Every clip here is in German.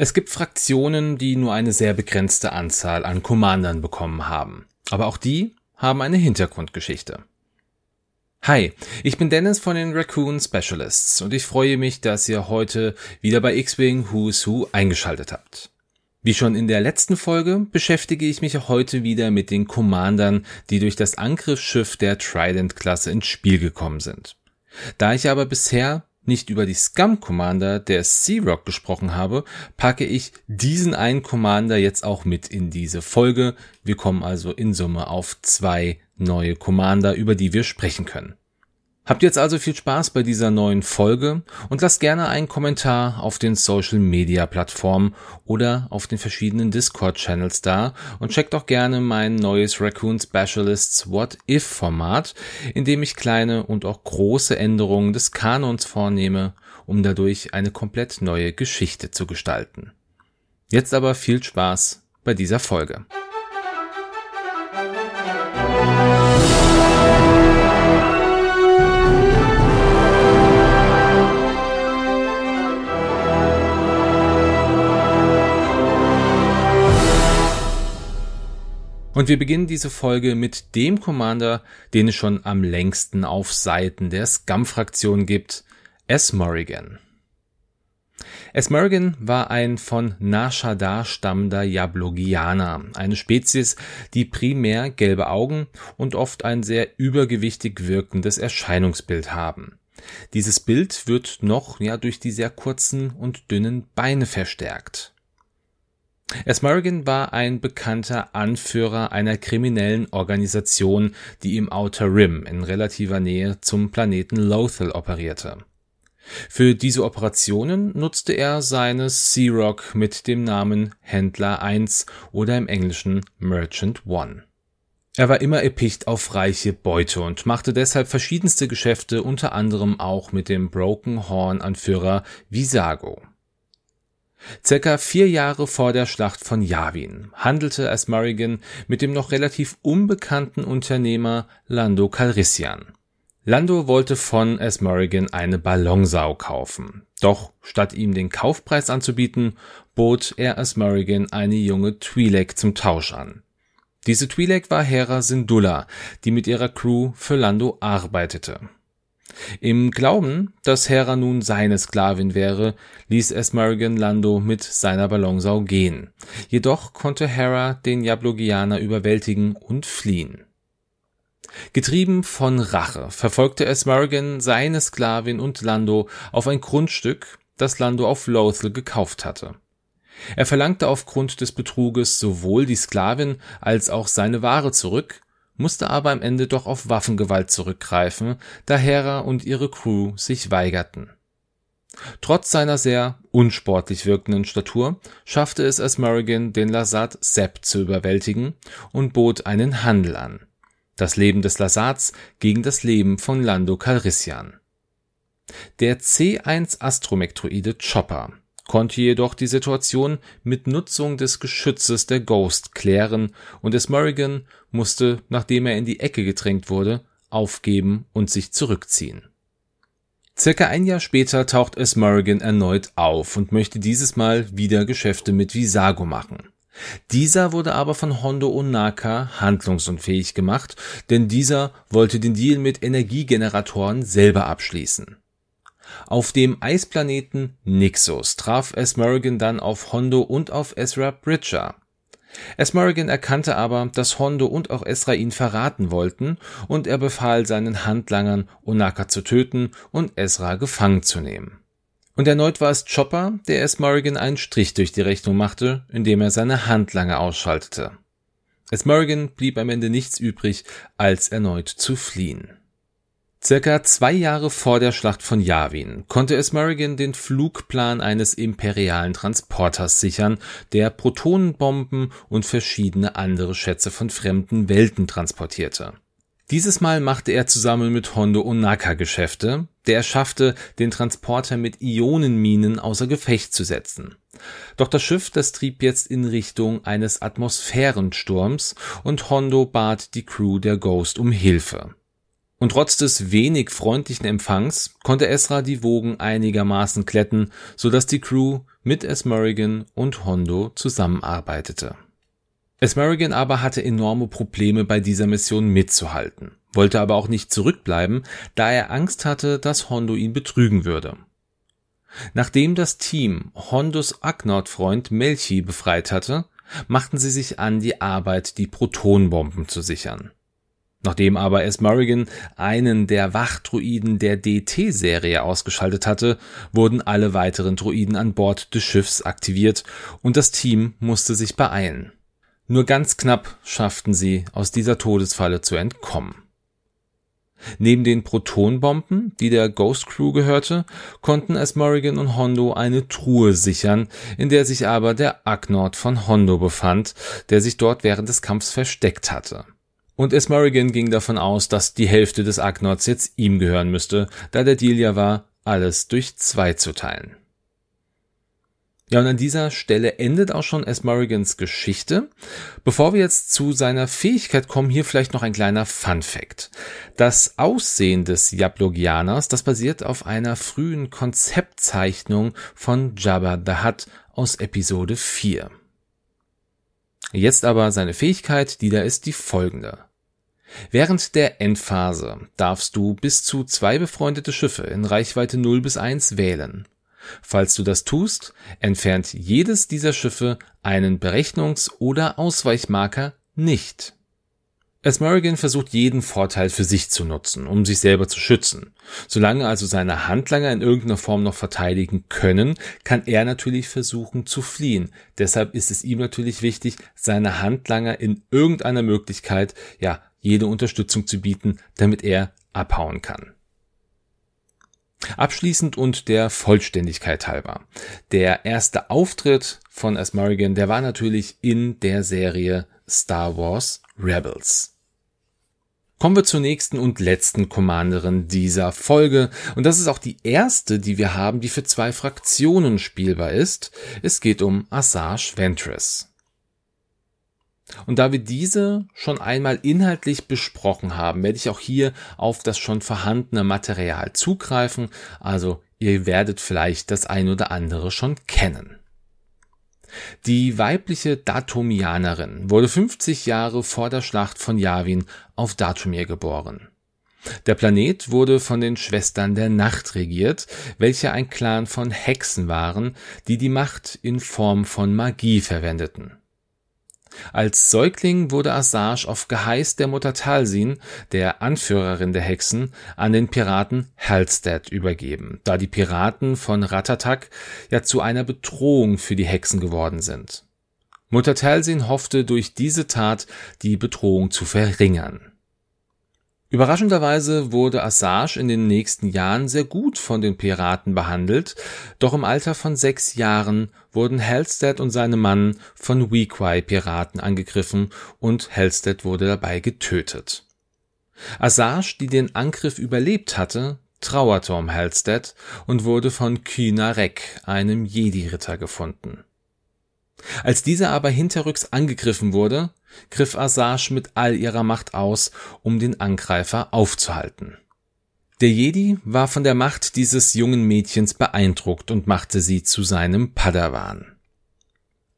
Es gibt Fraktionen, die nur eine sehr begrenzte Anzahl an Commandern bekommen haben. Aber auch die haben eine Hintergrundgeschichte. Hi, ich bin Dennis von den Raccoon Specialists und ich freue mich, dass ihr heute wieder bei X-Wing Who's Who eingeschaltet habt. Wie schon in der letzten Folge beschäftige ich mich heute wieder mit den Commandern, die durch das Angriffsschiff der Trident-Klasse ins Spiel gekommen sind. Da ich aber bisher nicht über die Scum Commander der Sea Rock gesprochen habe, packe ich diesen einen Commander jetzt auch mit in diese Folge. Wir kommen also in Summe auf zwei neue Commander, über die wir sprechen können. Habt jetzt also viel Spaß bei dieser neuen Folge und lasst gerne einen Kommentar auf den Social Media Plattformen oder auf den verschiedenen Discord Channels da und checkt auch gerne mein neues Raccoon Specialists What If Format, in dem ich kleine und auch große Änderungen des Kanons vornehme, um dadurch eine komplett neue Geschichte zu gestalten. Jetzt aber viel Spaß bei dieser Folge. Und wir beginnen diese Folge mit dem Commander, den es schon am längsten auf Seiten der Scum-Fraktion gibt, S. Morrigan. S. Morrigan war ein von Nashadar stammender Jablogianer, eine Spezies, die primär gelbe Augen und oft ein sehr übergewichtig wirkendes Erscheinungsbild haben. Dieses Bild wird noch ja durch die sehr kurzen und dünnen Beine verstärkt. Esmurrigan war ein bekannter Anführer einer kriminellen Organisation, die im Outer Rim in relativer Nähe zum Planeten Lothal operierte. Für diese Operationen nutzte er seine Sea Rock mit dem Namen Händler 1 oder im Englischen Merchant One. Er war immer epicht auf reiche Beute und machte deshalb verschiedenste Geschäfte, unter anderem auch mit dem Broken Horn Anführer Visago. Circa vier Jahre vor der Schlacht von Yavin handelte Asmarigan mit dem noch relativ unbekannten Unternehmer Lando Calrissian. Lando wollte von Asmarigan eine Ballonsau kaufen. Doch statt ihm den Kaufpreis anzubieten, bot er Asmarigan eine junge Twi'lek zum Tausch an. Diese Twi'lek war Hera Syndulla, die mit ihrer Crew für Lando arbeitete. Im Glauben, dass Hera nun seine Sklavin wäre, ließ Esmergen Lando mit seiner Ballonsau gehen. Jedoch konnte Hera den Jablogianer überwältigen und fliehen. Getrieben von Rache verfolgte Esmergen seine Sklavin und Lando auf ein Grundstück, das Lando auf Lothal gekauft hatte. Er verlangte aufgrund des Betruges sowohl die Sklavin als auch seine Ware zurück, musste aber am Ende doch auf Waffengewalt zurückgreifen, da Hera und ihre Crew sich weigerten. Trotz seiner sehr unsportlich wirkenden Statur schaffte es Asmurrigan, den Lasat Sepp zu überwältigen und bot einen Handel an. Das Leben des Lasats gegen das Leben von Lando Calrissian. Der C1 Astromektroide Chopper konnte jedoch die Situation mit Nutzung des Geschützes der Ghost klären und es Morrigan musste, nachdem er in die Ecke gedrängt wurde, aufgeben und sich zurückziehen. Circa ein Jahr später taucht es Morrigan erneut auf und möchte dieses Mal wieder Geschäfte mit Visago machen. Dieser wurde aber von Hondo Onaka handlungsunfähig gemacht, denn dieser wollte den Deal mit Energiegeneratoren selber abschließen. Auf dem Eisplaneten Nixos traf Esmeralgan dann auf Hondo und auf Ezra Bridger. Esmeralgan erkannte aber, dass Hondo und auch Ezra ihn verraten wollten, und er befahl seinen Handlangern, Onaka zu töten und Ezra gefangen zu nehmen. Und erneut war es Chopper, der Esmeralgan einen Strich durch die Rechnung machte, indem er seine Handlanger ausschaltete. Esmeralgan blieb am Ende nichts übrig, als erneut zu fliehen. Circa zwei Jahre vor der Schlacht von Yavin konnte Esmeralgan den Flugplan eines imperialen Transporters sichern, der Protonenbomben und verschiedene andere Schätze von fremden Welten transportierte. Dieses Mal machte er zusammen mit Hondo Onaka Geschäfte, der es schaffte, den Transporter mit Ionenminen außer Gefecht zu setzen. Doch das Schiff, das trieb jetzt in Richtung eines Atmosphärensturms und Hondo bat die Crew der Ghost um Hilfe. Und trotz des wenig freundlichen Empfangs konnte Ezra die Wogen einigermaßen kletten, so dass die Crew mit Esmerigan und Hondo zusammenarbeitete. Esmerigan aber hatte enorme Probleme bei dieser Mission mitzuhalten, wollte aber auch nicht zurückbleiben, da er Angst hatte, dass Hondo ihn betrügen würde. Nachdem das Team Hondos Agnord-Freund Melchi befreit hatte, machten sie sich an die Arbeit, die Protonbomben zu sichern. Nachdem aber S. Murrigan einen der Wachdruiden der DT-Serie ausgeschaltet hatte, wurden alle weiteren Druiden an Bord des Schiffs aktiviert und das Team musste sich beeilen. Nur ganz knapp schafften sie, aus dieser Todesfalle zu entkommen. Neben den Protonbomben, die der Ghost Crew gehörte, konnten S. Morrigan und Hondo eine Truhe sichern, in der sich aber der Agnord von Hondo befand, der sich dort während des Kampfs versteckt hatte. Und S. Morrigan ging davon aus, dass die Hälfte des Agnords jetzt ihm gehören müsste, da der Deal ja war, alles durch zwei zu teilen. Ja, und an dieser Stelle endet auch schon S. Morrigans Geschichte. Bevor wir jetzt zu seiner Fähigkeit kommen, hier vielleicht noch ein kleiner Fun Fact. Das Aussehen des Jablogianers, das basiert auf einer frühen Konzeptzeichnung von Jabba the Hutt aus Episode 4. Jetzt aber seine Fähigkeit, die da ist die folgende. Während der Endphase darfst du bis zu zwei befreundete Schiffe in Reichweite 0 bis 1 wählen. Falls du das tust, entfernt jedes dieser Schiffe einen Berechnungs- oder Ausweichmarker nicht. Esmerigan versucht jeden Vorteil für sich zu nutzen, um sich selber zu schützen. Solange also seine Handlanger in irgendeiner Form noch verteidigen können, kann er natürlich versuchen zu fliehen. Deshalb ist es ihm natürlich wichtig, seine Handlanger in irgendeiner Möglichkeit, ja, jede Unterstützung zu bieten, damit er abhauen kann. Abschließend und der Vollständigkeit halber. Der erste Auftritt von Asmarigan, der war natürlich in der Serie Star Wars Rebels. Kommen wir zur nächsten und letzten Commanderin dieser Folge. Und das ist auch die erste, die wir haben, die für zwei Fraktionen spielbar ist. Es geht um Asajj Ventress. Und da wir diese schon einmal inhaltlich besprochen haben, werde ich auch hier auf das schon vorhandene Material zugreifen, also ihr werdet vielleicht das ein oder andere schon kennen. Die weibliche Datomianerin wurde 50 Jahre vor der Schlacht von Yavin auf Datomir geboren. Der Planet wurde von den Schwestern der Nacht regiert, welche ein Clan von Hexen waren, die die Macht in Form von Magie verwendeten. Als Säugling wurde Assange auf Geheiß der Mutter Talsin, der Anführerin der Hexen, an den Piraten Halstead übergeben, da die Piraten von Ratatak ja zu einer Bedrohung für die Hexen geworden sind. Mutter Talsin hoffte durch diese Tat die Bedrohung zu verringern. Überraschenderweise wurde Assange in den nächsten Jahren sehr gut von den Piraten behandelt, doch im Alter von sechs Jahren wurden Halstead und seine Mann von Weequay-Piraten angegriffen und Halstead wurde dabei getötet. Assange, die den Angriff überlebt hatte, trauerte um Halstead und wurde von Kynarek, einem Jedi-Ritter, gefunden. Als dieser aber hinterrücks angegriffen wurde, griff Asajj mit all ihrer Macht aus, um den Angreifer aufzuhalten. Der Jedi war von der Macht dieses jungen Mädchens beeindruckt und machte sie zu seinem Padawan.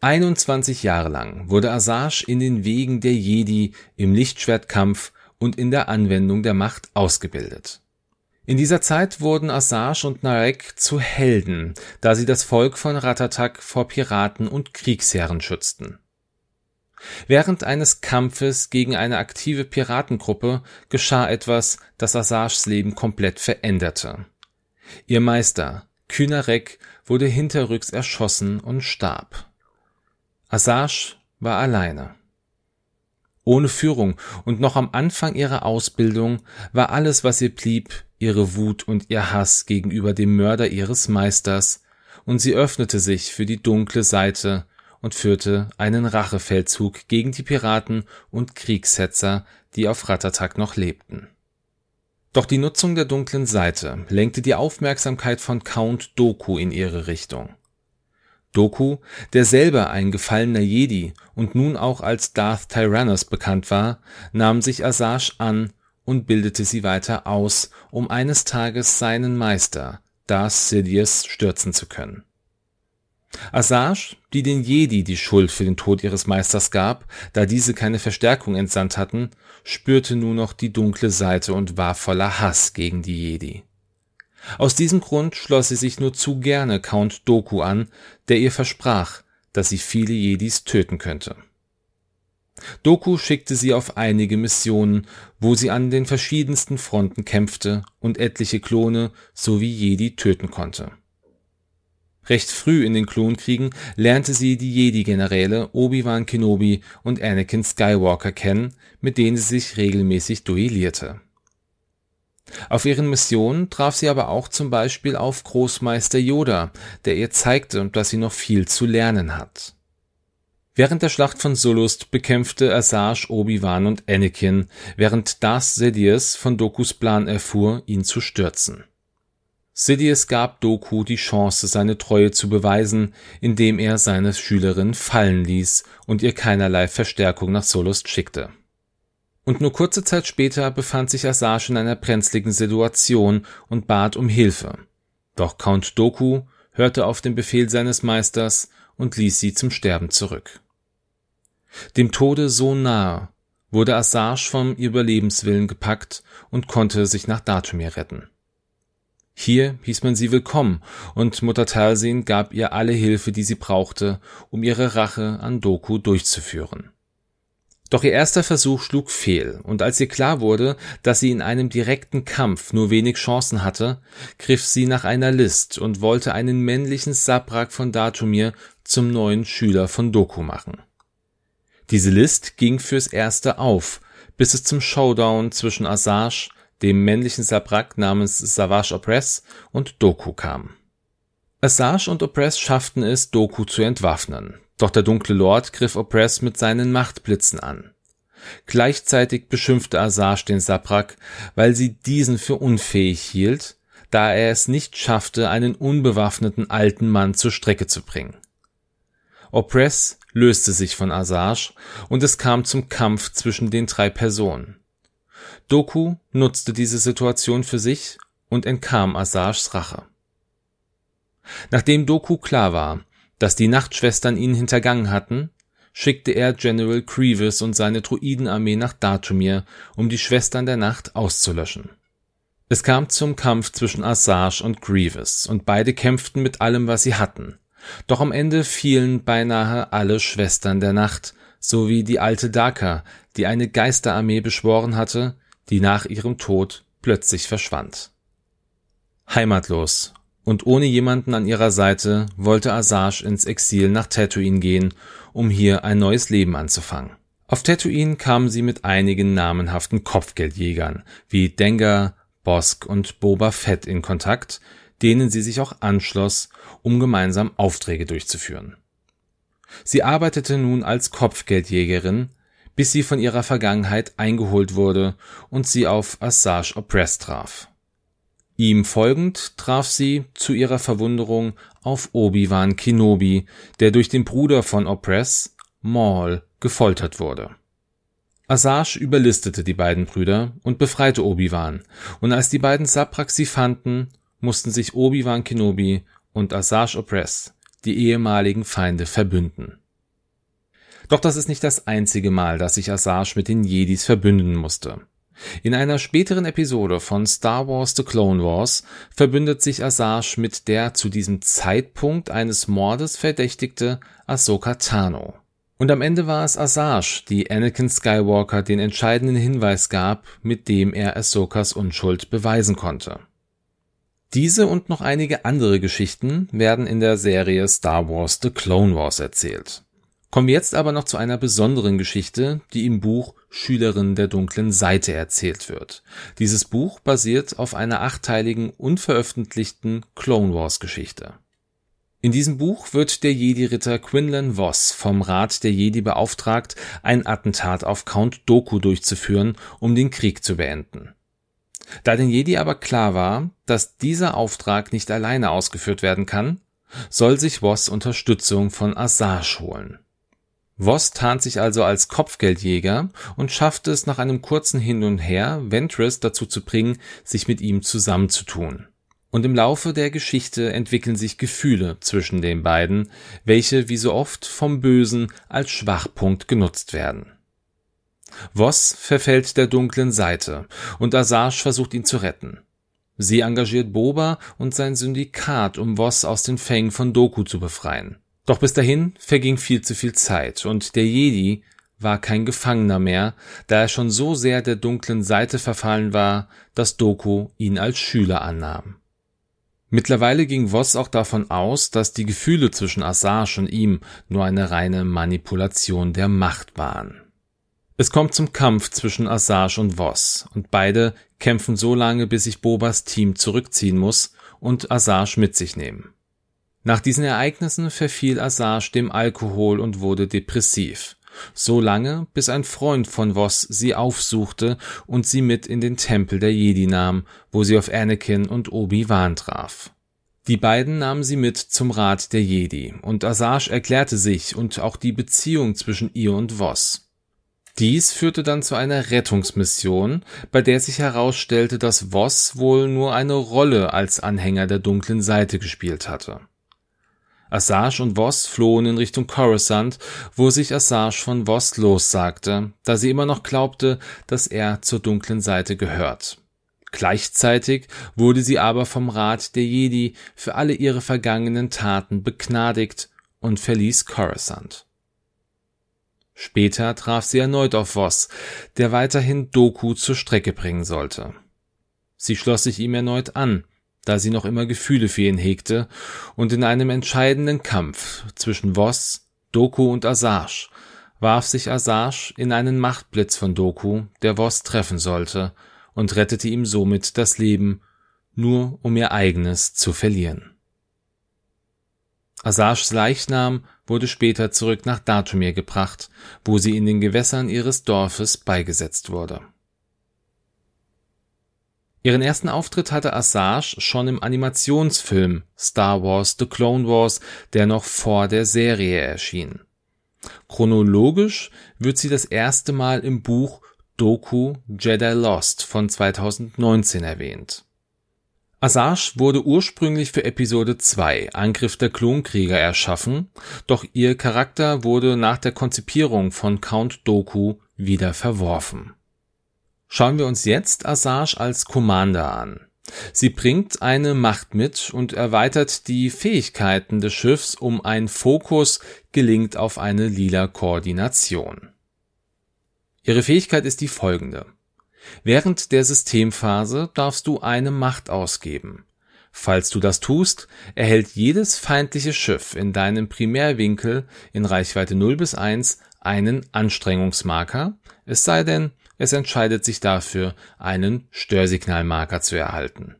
21 Jahre lang wurde Asajj in den Wegen der Jedi im Lichtschwertkampf und in der Anwendung der Macht ausgebildet. In dieser Zeit wurden Assange und Narek zu Helden, da sie das Volk von Ratatak vor Piraten und Kriegsherren schützten. Während eines Kampfes gegen eine aktive Piratengruppe geschah etwas, das Assanges Leben komplett veränderte. Ihr Meister, Kynarek, wurde hinterrücks erschossen und starb. Assange war alleine. Ohne Führung und noch am Anfang ihrer Ausbildung war alles, was ihr blieb, ihre Wut und ihr Hass gegenüber dem Mörder ihres Meisters, und sie öffnete sich für die dunkle Seite und führte einen Rachefeldzug gegen die Piraten und Kriegshetzer, die auf Ratatak noch lebten. Doch die Nutzung der dunklen Seite lenkte die Aufmerksamkeit von Count Doku in ihre Richtung. Doku, der selber ein gefallener Jedi und nun auch als Darth Tyrannus bekannt war, nahm sich Asajj an und bildete sie weiter aus, um eines Tages seinen Meister, Darth Sidious, stürzen zu können. Asajj, die den Jedi die Schuld für den Tod ihres Meisters gab, da diese keine Verstärkung entsandt hatten, spürte nun noch die dunkle Seite und war voller Hass gegen die Jedi. Aus diesem Grund schloss sie sich nur zu gerne Count Doku an, der ihr versprach, dass sie viele Jedis töten könnte. Doku schickte sie auf einige Missionen, wo sie an den verschiedensten Fronten kämpfte und etliche Klone sowie Jedi töten konnte. Recht früh in den Klonkriegen lernte sie die Jedi-Generäle Obi-Wan Kenobi und Anakin Skywalker kennen, mit denen sie sich regelmäßig duellierte. Auf ihren Missionen traf sie aber auch zum Beispiel auf Großmeister Yoda, der ihr zeigte, dass sie noch viel zu lernen hat. Während der Schlacht von Sullust bekämpfte Asajj Obi-Wan und Anakin, während Darth Sidious von Dokus Plan erfuhr, ihn zu stürzen. Sidious gab Doku die Chance, seine Treue zu beweisen, indem er seine Schülerin fallen ließ und ihr keinerlei Verstärkung nach Sullust schickte. Und nur kurze Zeit später befand sich Asajj in einer brenzligen Situation und bat um Hilfe. Doch Count Doku hörte auf den Befehl seines Meisters und ließ sie zum Sterben zurück. Dem Tode so nahe wurde Asajj vom Überlebenswillen gepackt und konnte sich nach Datumir retten. Hier hieß man sie willkommen, und Mutter Talsin gab ihr alle Hilfe, die sie brauchte, um ihre Rache an Doku durchzuführen. Doch ihr erster Versuch schlug fehl, und als ihr klar wurde, dass sie in einem direkten Kampf nur wenig Chancen hatte, griff sie nach einer List und wollte einen männlichen Sabrak von Datumir zum neuen Schüler von Doku machen. Diese List ging fürs Erste auf, bis es zum Showdown zwischen Asajj, dem männlichen Sabrak namens Savage Opress, und Doku kam. Asajj und Opress schafften es, Doku zu entwaffnen, doch der dunkle Lord griff Opress mit seinen Machtblitzen an. Gleichzeitig beschimpfte Asajj den Sabrak, weil sie diesen für unfähig hielt, da er es nicht schaffte, einen unbewaffneten alten Mann zur Strecke zu bringen. Opress löste sich von Asajj und es kam zum Kampf zwischen den drei Personen. Doku nutzte diese Situation für sich und entkam Asajs Rache. Nachdem Doku klar war, dass die Nachtschwestern ihn hintergangen hatten, schickte er General Grievous und seine Druidenarmee nach Datumir, um die Schwestern der Nacht auszulöschen. Es kam zum Kampf zwischen Asajj und Grievous, und beide kämpften mit allem, was sie hatten. Doch am Ende fielen beinahe alle Schwestern der Nacht, sowie die alte Daka, die eine Geisterarmee beschworen hatte, die nach ihrem Tod plötzlich verschwand. Heimatlos und ohne jemanden an ihrer Seite wollte Asajj ins Exil nach Tatooine gehen, um hier ein neues Leben anzufangen. Auf Tatooine kamen sie mit einigen namenhaften Kopfgeldjägern wie Dengar, Bosk und Boba Fett in Kontakt, denen sie sich auch anschloss, um gemeinsam Aufträge durchzuführen. Sie arbeitete nun als Kopfgeldjägerin, bis sie von ihrer Vergangenheit eingeholt wurde und sie auf Asajj Opress traf. Ihm folgend traf sie zu ihrer Verwunderung auf Obi-Wan Kenobi, der durch den Bruder von Opress, Maul, gefoltert wurde. Asajj überlistete die beiden Brüder und befreite Obi-Wan, und als die beiden Sabraks sie fanden, mussten sich Obi-Wan Kenobi und Asajj Opress, die ehemaligen Feinde, verbünden. Doch das ist nicht das einzige Mal, dass sich Asajj mit den Jedis verbünden musste. In einer späteren Episode von Star Wars The Clone Wars verbündet sich Asajj mit der zu diesem Zeitpunkt eines Mordes verdächtigte Ahsoka Tano. Und am Ende war es Asajj, die Anakin Skywalker den entscheidenden Hinweis gab, mit dem er Ahsokas Unschuld beweisen konnte. Diese und noch einige andere Geschichten werden in der Serie Star Wars The Clone Wars erzählt. Kommen wir jetzt aber noch zu einer besonderen Geschichte, die im Buch Schülerin der dunklen Seite erzählt wird. Dieses Buch basiert auf einer achteiligen unveröffentlichten Clone Wars Geschichte. In diesem Buch wird der Jedi-Ritter Quinlan Voss vom Rat der Jedi beauftragt, ein Attentat auf Count Doku durchzuführen, um den Krieg zu beenden. Da den Jedi aber klar war, dass dieser Auftrag nicht alleine ausgeführt werden kann, soll sich Voss Unterstützung von Asajj holen. Voss tarnt sich also als Kopfgeldjäger und schafft es nach einem kurzen Hin und Her, Ventress dazu zu bringen, sich mit ihm zusammenzutun. Und im Laufe der Geschichte entwickeln sich Gefühle zwischen den beiden, welche wie so oft vom Bösen als Schwachpunkt genutzt werden. Voss verfällt der dunklen Seite und Assange versucht ihn zu retten. Sie engagiert Boba und sein Syndikat, um Voss aus den Fängen von Doku zu befreien. Doch bis dahin verging viel zu viel Zeit und der Jedi war kein Gefangener mehr, da er schon so sehr der dunklen Seite verfallen war, dass Doku ihn als Schüler annahm. Mittlerweile ging Voss auch davon aus, dass die Gefühle zwischen Assange und ihm nur eine reine Manipulation der Macht waren. Es kommt zum Kampf zwischen Assange und Voss und beide kämpfen so lange, bis sich Bobas Team zurückziehen muss und Assange mit sich nehmen. Nach diesen Ereignissen verfiel Assange dem Alkohol und wurde depressiv. So lange, bis ein Freund von Voss sie aufsuchte und sie mit in den Tempel der Jedi nahm, wo sie auf Anakin und Obi-Wan traf. Die beiden nahmen sie mit zum Rat der Jedi und Assange erklärte sich und auch die Beziehung zwischen ihr und Voss. Dies führte dann zu einer Rettungsmission, bei der sich herausstellte, dass Voss wohl nur eine Rolle als Anhänger der dunklen Seite gespielt hatte. Assange und Voss flohen in Richtung Coruscant, wo sich Assange von Voss lossagte, da sie immer noch glaubte, dass er zur dunklen Seite gehört. Gleichzeitig wurde sie aber vom Rat der Jedi für alle ihre vergangenen Taten begnadigt und verließ Coruscant. Später traf sie erneut auf Voss, der weiterhin Doku zur Strecke bringen sollte. Sie schloss sich ihm erneut an, da sie noch immer Gefühle für ihn hegte, und in einem entscheidenden Kampf zwischen Voss, Doku und Asajj warf sich Asajj in einen Machtblitz von Doku, der Voss treffen sollte, und rettete ihm somit das Leben, nur um ihr eigenes zu verlieren. Asajs Leichnam wurde später zurück nach Datumir gebracht, wo sie in den Gewässern ihres Dorfes beigesetzt wurde Ihren ersten Auftritt hatte Assange schon im Animationsfilm Star Wars The Clone Wars, der noch vor der Serie erschien. Chronologisch wird sie das erste Mal im Buch Doku Jedi Lost von 2019 erwähnt. Asajj wurde ursprünglich für Episode 2 Angriff der Klonkrieger erschaffen, doch ihr Charakter wurde nach der Konzipierung von Count Doku wieder verworfen Schauen wir uns jetzt Assange als Commander an. Sie bringt eine Macht mit und erweitert die Fähigkeiten des Schiffs um ein Fokus gelingt auf eine lila Koordination. Ihre Fähigkeit ist die folgende. Während der Systemphase darfst du eine Macht ausgeben. Falls du das tust, erhält jedes feindliche Schiff in deinem Primärwinkel in Reichweite 0 bis 1 einen Anstrengungsmarker, es sei denn, es entscheidet sich dafür, einen Störsignalmarker zu erhalten.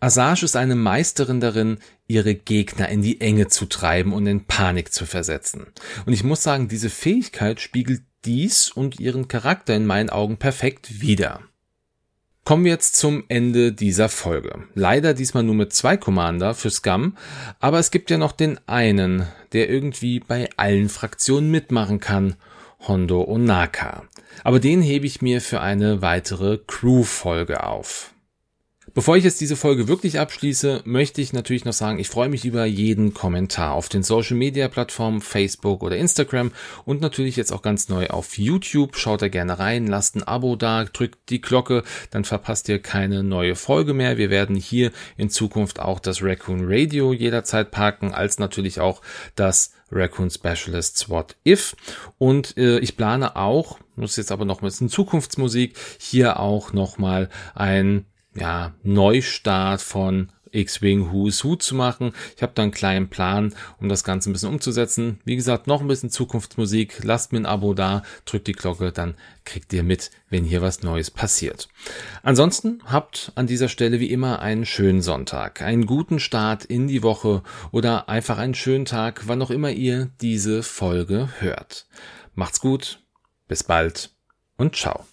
Assange ist eine Meisterin darin, ihre Gegner in die Enge zu treiben und in Panik zu versetzen. Und ich muss sagen, diese Fähigkeit spiegelt dies und ihren Charakter in meinen Augen perfekt wider. Kommen wir jetzt zum Ende dieser Folge. Leider diesmal nur mit zwei Commander für Scum, aber es gibt ja noch den einen, der irgendwie bei allen Fraktionen mitmachen kann Hondo Onaka. Aber den hebe ich mir für eine weitere Crew-Folge auf. Bevor ich jetzt diese Folge wirklich abschließe, möchte ich natürlich noch sagen, ich freue mich über jeden Kommentar auf den Social Media Plattformen Facebook oder Instagram und natürlich jetzt auch ganz neu auf YouTube. Schaut da gerne rein, lasst ein Abo da, drückt die Glocke, dann verpasst ihr keine neue Folge mehr. Wir werden hier in Zukunft auch das Raccoon Radio jederzeit parken, als natürlich auch das Raccoon Specialists What If. Und äh, ich plane auch, muss jetzt aber noch ein bisschen Zukunftsmusik, hier auch nochmal ein ja, Neustart von X-Wing Who's Who zu machen. Ich habe da einen kleinen Plan, um das Ganze ein bisschen umzusetzen. Wie gesagt, noch ein bisschen Zukunftsmusik. Lasst mir ein Abo da, drückt die Glocke, dann kriegt ihr mit, wenn hier was Neues passiert. Ansonsten habt an dieser Stelle wie immer einen schönen Sonntag, einen guten Start in die Woche oder einfach einen schönen Tag, wann auch immer ihr diese Folge hört. Macht's gut, bis bald und ciao.